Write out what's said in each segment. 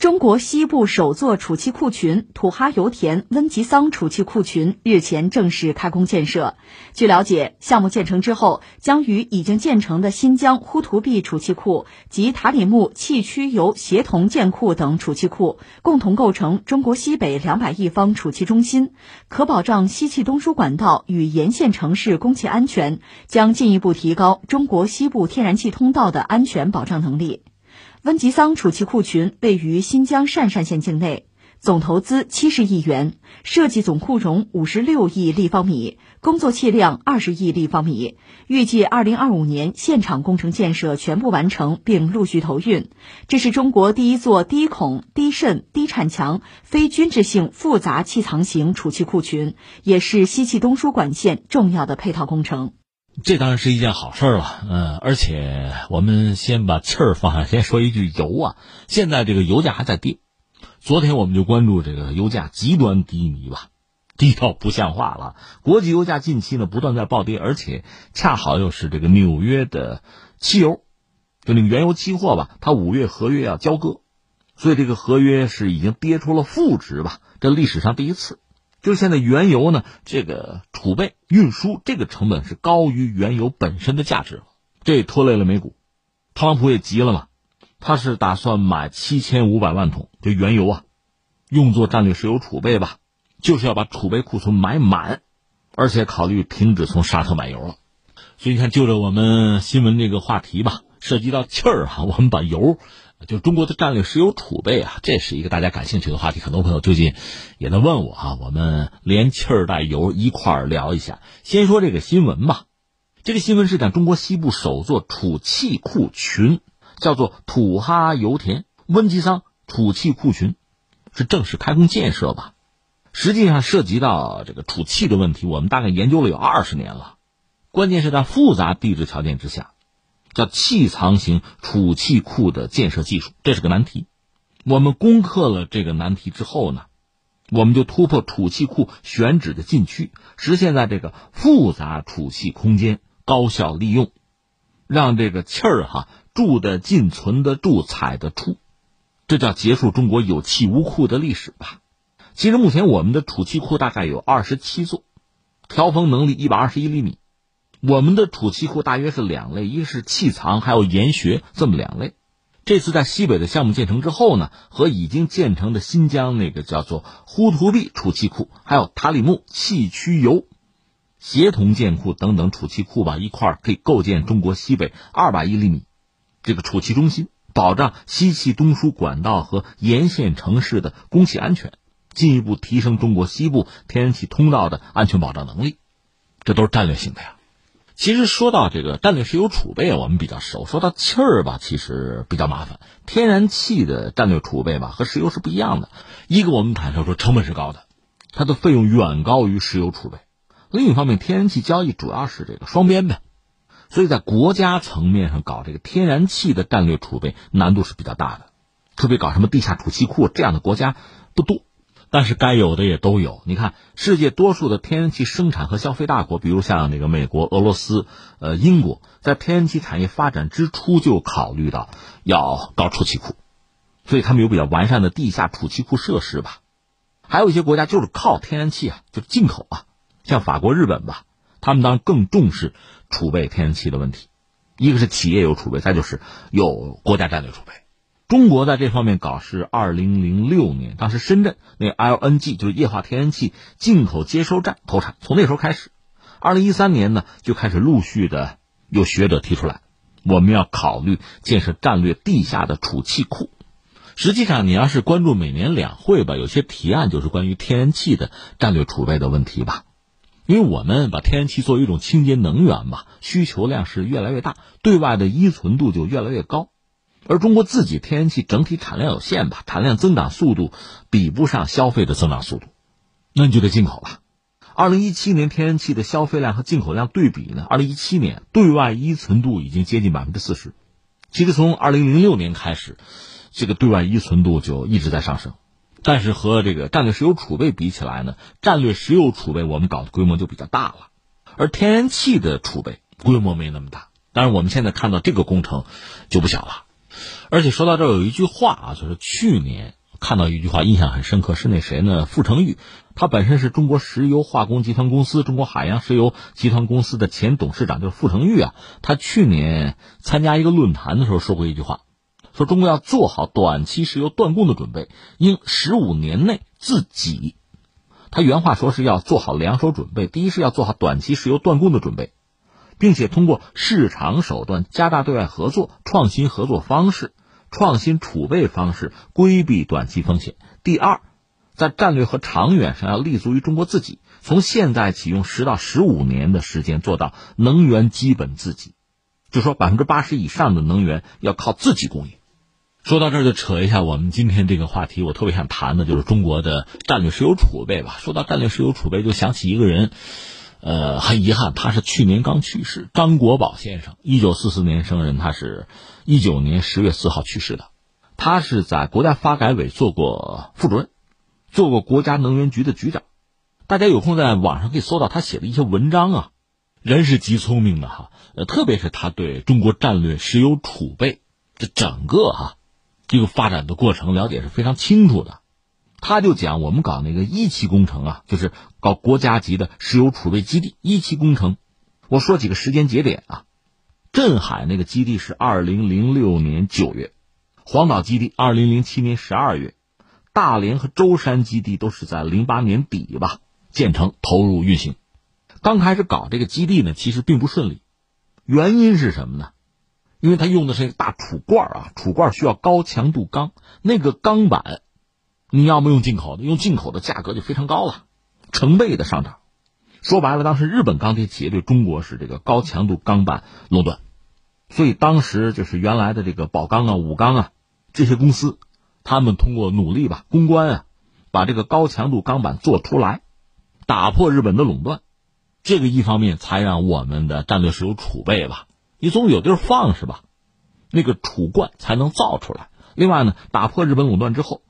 中国西部首座储气库群土哈油田温吉桑储气库群日前正式开工建设。据了解，项目建成之后，将与已经建成的新疆呼图壁储气库及塔里木气区油协同建库等储气库，共同构成中国西北两百亿方储气中心，可保障西气东输管道与沿线城市供气安全，将进一步提高中国西部天然气通道的安全保障能力。温吉桑储气库群位于新疆鄯善县境内，总投资七十亿元，设计总库容五十六亿立方米，工作气量二十亿立方米。预计二零二五年现场工程建设全部完成并陆续投运。这是中国第一座低孔、低渗、低产强、非均质性复杂气藏型储气库群，也是西气东输管线重要的配套工程。这当然是一件好事了，嗯，而且我们先把气儿放下，先说一句油啊，现在这个油价还在跌，昨天我们就关注这个油价极端低迷吧，低到不像话了。国际油价近期呢不断在暴跌，而且恰好又是这个纽约的汽油，就那个原油期货吧，它五月合约要交割，所以这个合约是已经跌出了负值吧，这历史上第一次。就现在原油呢，这个储备运输这个成本是高于原油本身的价值了，这拖累了美股。特朗普也急了嘛，他是打算买七千五百万桶这原油啊，用作战略石油储备吧，就是要把储备库存买满，而且考虑停止从沙特买油了。所以你看，就着我们新闻这个话题吧，涉及到气儿哈，我们把油。就中国的战略石油储备啊，这是一个大家感兴趣的话题。很多朋友最近也在问我啊，我们连气儿带油一块儿聊一下。先说这个新闻吧，这个新闻是讲中国西部首座储气库群，叫做土哈油田温吉桑储气库群，是正式开工建设吧。实际上涉及到这个储气的问题，我们大概研究了有二十年了，关键是在复杂地质条件之下。叫气藏型储气库的建设技术，这是个难题。我们攻克了这个难题之后呢，我们就突破储气库选址的禁区，实现在这个复杂储气空间高效利用，让这个气儿哈住得进、存得住、采得出，这叫结束中国有气无库的历史吧。其实目前我们的储气库大概有二十七座，调峰能力一百二十一厘米。我们的储气库大约是两类，一个是气藏，还有岩穴，这么两类。这次在西北的项目建成之后呢，和已经建成的新疆那个叫做呼图壁储气库，还有塔里木气区油协同建库等等储气库吧，一块可以构建中国西北二百亿厘米这个储气中心，保障西气东输管道和沿线城市的供气安全，进一步提升中国西部天然气通道的安全保障能力。这都是战略性的呀。其实说到这个战略石油储备，我们比较熟；说到气儿吧，其实比较麻烦。天然气的战略储备吧，和石油是不一样的。一个我们坦率说，成本是高的，它的费用远高于石油储备。另一方面，天然气交易主要是这个双边的，所以在国家层面上搞这个天然气的战略储备难度是比较大的。特别搞什么地下储气库这样的国家不多。但是该有的也都有。你看，世界多数的天然气生产和消费大国，比如像那个美国、俄罗斯、呃英国，在天然气产业发展之初就考虑到要搞储气库，所以他们有比较完善的地下储气库设施吧。还有一些国家就是靠天然气啊，就进口啊，像法国、日本吧，他们当然更重视储备天然气的问题。一个是企业有储备，再就是有国家战略储备。中国在这方面搞是二零零六年，当时深圳那 LNG 就是液化天然气进口接收站投产，从那时候开始，二零一三年呢就开始陆续的有学者提出来，我们要考虑建设战略地下的储气库。实际上，你要是关注每年两会吧，有些提案就是关于天然气的战略储备的问题吧，因为我们把天然气作为一种清洁能源嘛，需求量是越来越大，对外的依存度就越来越高。而中国自己天然气整体产量有限吧，产量增长速度比不上消费的增长速度，那你就得进口了。二零一七年天然气的消费量和进口量对比呢？二零一七年对外依存度已经接近百分之四十，其实从二零零六年开始，这个对外依存度就一直在上升。但是和这个战略石油储备比起来呢，战略石油储备我们搞的规模就比较大了，而天然气的储备规模没那么大。当然，我们现在看到这个工程就不小了。而且说到这儿，有一句话啊，就是去年看到一句话，印象很深刻，是那谁呢？傅成玉，他本身是中国石油化工集团公司、中国海洋石油集团公司的前董事长，就是傅成玉啊。他去年参加一个论坛的时候说过一句话，说中国要做好短期石油断供的准备，应十五年内自给。他原话说是要做好两手准备，第一是要做好短期石油断供的准备，并且通过市场手段加大对外合作，创新合作方式、创新储备方式，规避短期风险。第二，在战略和长远上要立足于中国自己，从现在起用十到十五年的时间做到能源基本自给，就说百分之八十以上的能源要靠自己供应。说到这儿就扯一下我们今天这个话题，我特别想谈的就是中国的战略石油储备吧。说到战略石油储备，就想起一个人，呃，很遗憾，他是去年刚去世，张国宝先生，一九四四年生人，他是一九年十月四号去世的。他是在国家发改委做过副主任，做过国家能源局的局长。大家有空在网上可以搜到他写的一些文章啊，人是极聪明的哈，呃，特别是他对中国战略石油储备这整个哈。这个发展的过程了解是非常清楚的，他就讲我们搞那个一期工程啊，就是搞国家级的石油储备基地一期工程。我说几个时间节点啊，镇海那个基地是二零零六年九月，黄岛基地二零零七年十二月，大连和舟山基地都是在零八年底吧建成投入运行。刚开始搞这个基地呢，其实并不顺利，原因是什么呢？因为它用的是一个大储罐啊，储罐需要高强度钢，那个钢板，你要么用进口的，用进口的价格就非常高了，成倍的上涨。说白了，当时日本钢铁企业对中国是这个高强度钢板垄断，所以当时就是原来的这个宝钢啊、武钢啊这些公司，他们通过努力吧，攻关啊，把这个高强度钢板做出来，打破日本的垄断，这个一方面才让我们的战略石油储备吧。你总有地儿放是吧？那个储罐才能造出来。另外呢，打破日本垄断之后，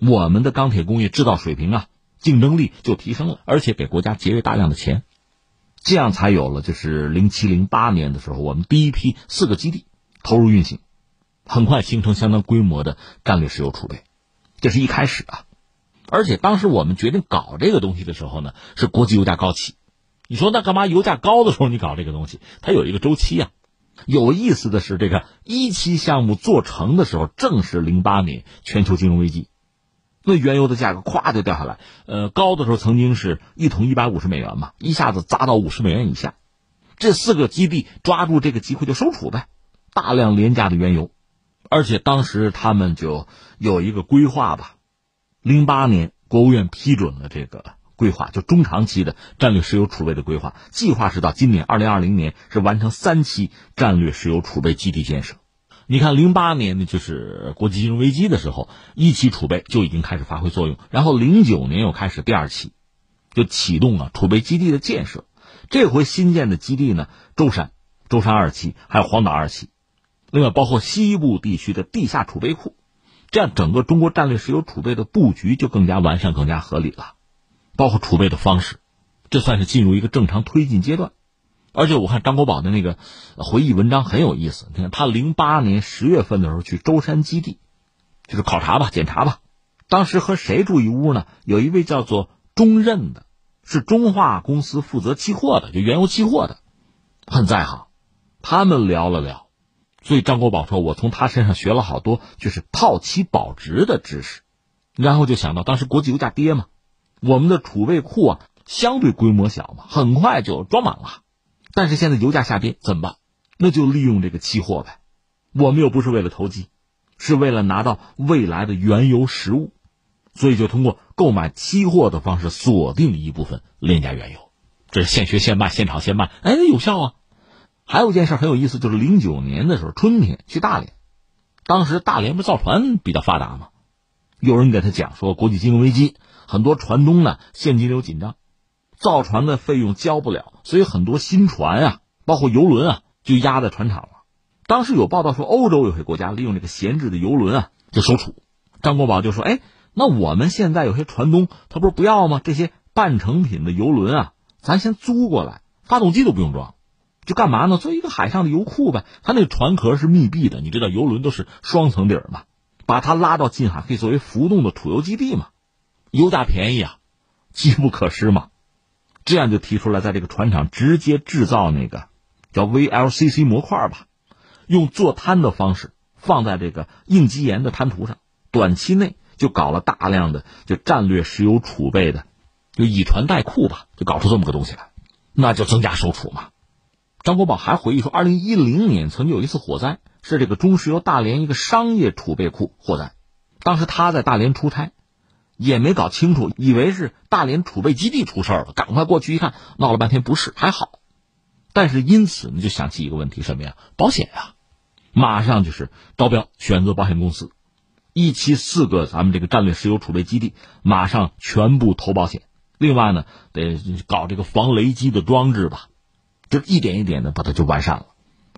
我们的钢铁工业制造水平啊，竞争力就提升了，而且给国家节约大量的钱，这样才有了就是零七零八年的时候，我们第一批四个基地投入运行，很快形成相当规模的战略石油储备。这是一开始啊，而且当时我们决定搞这个东西的时候呢，是国际油价高企。你说那干嘛？油价高的时候你搞这个东西，它有一个周期啊。有意思的是，这个一期项目做成的时候，正是零八年全球金融危机，那原油的价格咵就掉下来。呃，高的时候曾经是一桶一百五十美元嘛，一下子砸到五十美元以下。这四个基地抓住这个机会就收储呗，大量廉价的原油，而且当时他们就有一个规划吧，零八年国务院批准了这个。规划就中长期的战略石油储备的规划，计划是到今年二零二零年是完成三期战略石油储备基地建设。你看，零八年呢就是国际金融危机的时候，一期储备就已经开始发挥作用，然后零九年又开始第二期，就启动了储备基地的建设。这回新建的基地呢，舟山、舟山二期还有黄岛二期，另外包括西部地区的地下储备库，这样整个中国战略石油储备的布局就更加完善、更加合理了。包括储备的方式，这算是进入一个正常推进阶段。而且我看张国宝的那个回忆文章很有意思。你看他零八年十月份的时候去舟山基地，就是考察吧、检查吧。当时和谁住一屋呢？有一位叫做钟任的，是中化公司负责期货的，就原油期货的，很在行。他们聊了聊，所以张国宝说：“我从他身上学了好多，就是套期保值的知识。”然后就想到当时国际油价跌嘛。我们的储备库啊，相对规模小嘛，很快就装满了。但是现在油价下跌怎么办？那就利用这个期货呗。我们又不是为了投机，是为了拿到未来的原油实物，所以就通过购买期货的方式锁定一部分廉价原油。这是现学现卖，现炒现卖，哎，有效啊。还有一件事很有意思，就是零九年的时候春天去大连，当时大连不造船比较发达吗？有人给他讲说国际金融危机。很多船东呢现金流紧张，造船的费用交不了，所以很多新船啊，包括游轮啊，就压在船厂了。当时有报道说，欧洲有些国家利用这个闲置的游轮啊，就收储。张国宝就说：“哎，那我们现在有些船东，他不是不要吗？这些半成品的游轮啊，咱先租过来，发动机都不用装，就干嘛呢？做一个海上的油库呗。它那个船壳是密闭的，你知道，游轮都是双层底儿嘛，把它拉到近海，可以作为浮动的储油基地嘛。油价便宜啊，机不可失嘛。这样就提出来，在这个船厂直接制造那个叫 VLCC 模块吧，用做滩的方式放在这个硬基岩的滩涂上，短期内就搞了大量的就战略石油储备的，就以船代库吧，就搞出这么个东西来，那就增加收储嘛。张国宝还回忆说，二零一零年曾经有一次火灾，是这个中石油大连一个商业储备库火灾，当时他在大连出差。也没搞清楚，以为是大连储备基地出事了，赶快过去一看，闹了半天不是，还好。但是因此呢，就想起一个问题，什么呀？保险呀，马上就是招标，选择保险公司，一期四个咱们这个战略石油储备基地，马上全部投保险。另外呢，得搞这个防雷击的装置吧，就一点一点的把它就完善了。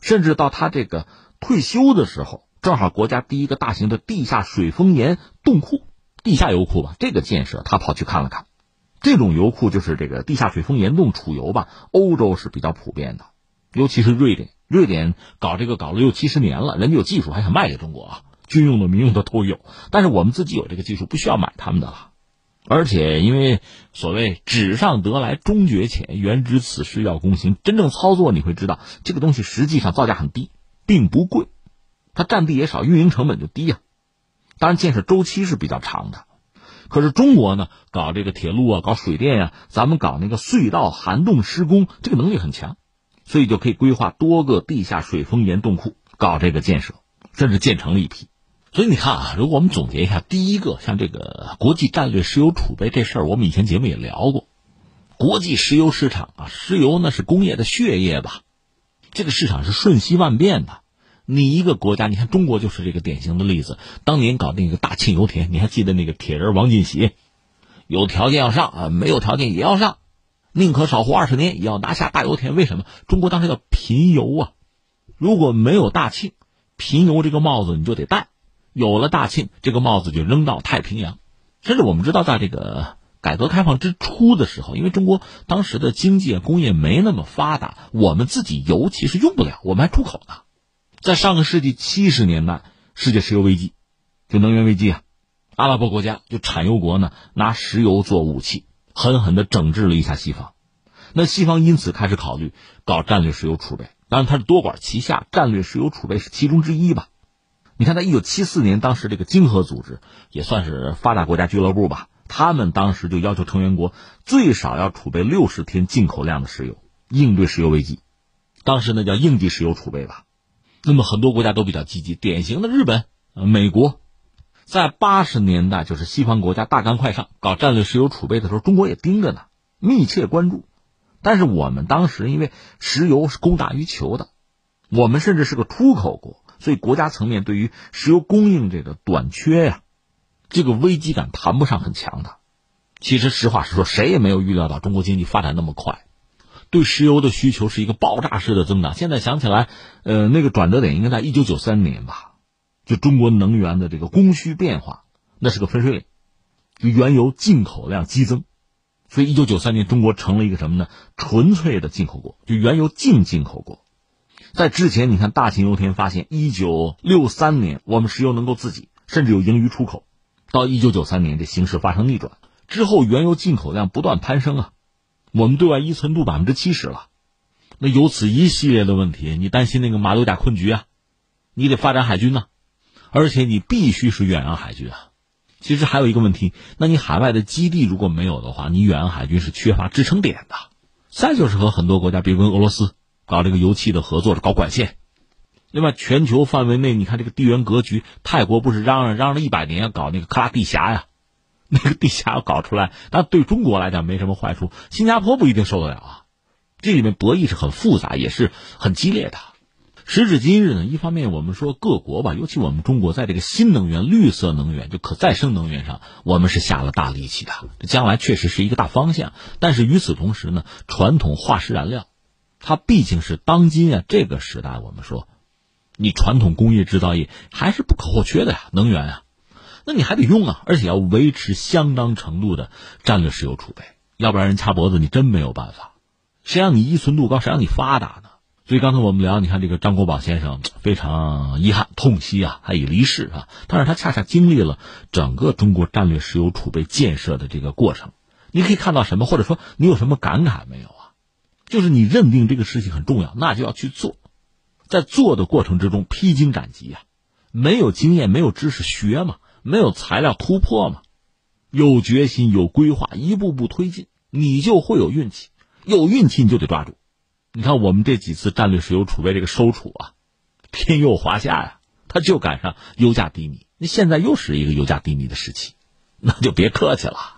甚至到他这个退休的时候，正好国家第一个大型的地下水封岩冻库。地下油库吧，这个建设他跑去看了看，这种油库就是这个地下水封岩洞储油吧，欧洲是比较普遍的，尤其是瑞典，瑞典搞这个搞了六七十年了，人家有技术还想卖给中国啊，军用的、民用的都有，但是我们自己有这个技术，不需要买他们的了，而且因为所谓纸上得来终觉浅，原知此事要躬行，真正操作你会知道，这个东西实际上造价很低，并不贵，它占地也少，运营成本就低呀。当然，建设周期是比较长的，可是中国呢，搞这个铁路啊，搞水电呀，咱们搞那个隧道涵洞施工，这个能力很强，所以就可以规划多个地下水封岩洞库搞这个建设，甚至建成了一批。所以你看啊，如果我们总结一下，第一个像这个国际战略石油储备这事儿，我们以前节目也聊过，国际石油市场啊，石油那是工业的血液吧，这个市场是瞬息万变的。你一个国家，你看中国就是这个典型的例子。当年搞那个大庆油田，你还记得那个铁人王进喜，有条件要上啊，没有条件也要上，宁可少活二十年也要拿下大油田。为什么？中国当时叫贫油啊，如果没有大庆，贫油这个帽子你就得戴；有了大庆，这个帽子就扔到太平洋。甚至我们知道，在这个改革开放之初的时候，因为中国当时的经济工业没那么发达，我们自己油其实用不了，我们还出口呢。在上个世纪七十年代，世界石油危机，就能源危机啊，阿拉伯国家就产油国呢，拿石油做武器，狠狠的整治了一下西方。那西方因此开始考虑搞战略石油储备，当然它是多管齐下，战略石油储备是其中之一吧。你看，在一九七四年，当时这个经合组织也算是发达国家俱乐部吧，他们当时就要求成员国最少要储备六十天进口量的石油，应对石油危机。当时那叫应急石油储备吧。那么很多国家都比较积极，典型的日本、美国，在八十年代就是西方国家大干快上搞战略石油储备的时候，中国也盯着呢，密切关注。但是我们当时因为石油是供大于求的，我们甚至是个出口国，所以国家层面对于石油供应这个短缺呀，这个危机感谈不上很强的。其实实话实说，谁也没有预料到中国经济发展那么快。对石油的需求是一个爆炸式的增长。现在想起来，呃，那个转折点应该在一九九三年吧？就中国能源的这个供需变化，那是个分水岭，就原油进口量激增，所以一九九三年中国成了一个什么呢？纯粹的进口国，就原油净进口国。在之前，你看大庆油田发现，一九六三年我们石油能够自己，甚至有盈余出口，到一九九三年这形势发生逆转之后，原油进口量不断攀升啊。我们对外依存度百分之七十了，那有此一系列的问题，你担心那个马六甲困局啊？你得发展海军呐，而且你必须是远洋海军啊。其实还有一个问题，那你海外的基地如果没有的话，你远洋海军是缺乏支撑点的。再就是和很多国家，比如跟俄罗斯搞这个油气的合作，搞管线。另外，全球范围内，你看这个地缘格局，泰国不是嚷嚷嚷了一百年要搞那个克拉地峡呀？那个地下要搞出来，但对中国来讲没什么坏处。新加坡不一定受得了啊，这里面博弈是很复杂，也是很激烈的。时至今日呢，一方面我们说各国吧，尤其我们中国在这个新能源、绿色能源就可再生能源上，我们是下了大力气的，将来确实是一个大方向。但是与此同时呢，传统化石燃料，它毕竟是当今啊这个时代，我们说，你传统工业制造业还是不可或缺的呀，能源啊。那你还得用啊，而且要维持相当程度的战略石油储备，要不然人掐脖子，你真没有办法。谁让你依存度高，谁让你发达呢？所以刚才我们聊，你看这个张国宝先生非常遗憾、痛惜啊，他已离世啊。但是他恰恰经历了整个中国战略石油储备建设的这个过程。你可以看到什么，或者说你有什么感慨没有啊？就是你认定这个事情很重要，那就要去做，在做的过程之中披荆斩棘啊，没有经验、没有知识学嘛，没有材料突破嘛，有决心、有规划，一步步推进，你就会有运气。有运气你就得抓住。你看，我们这几次战略石油储备这个收储啊，天佑华夏呀，它就赶上油价低迷。那现在又是一个油价低迷的时期，那就别客气了。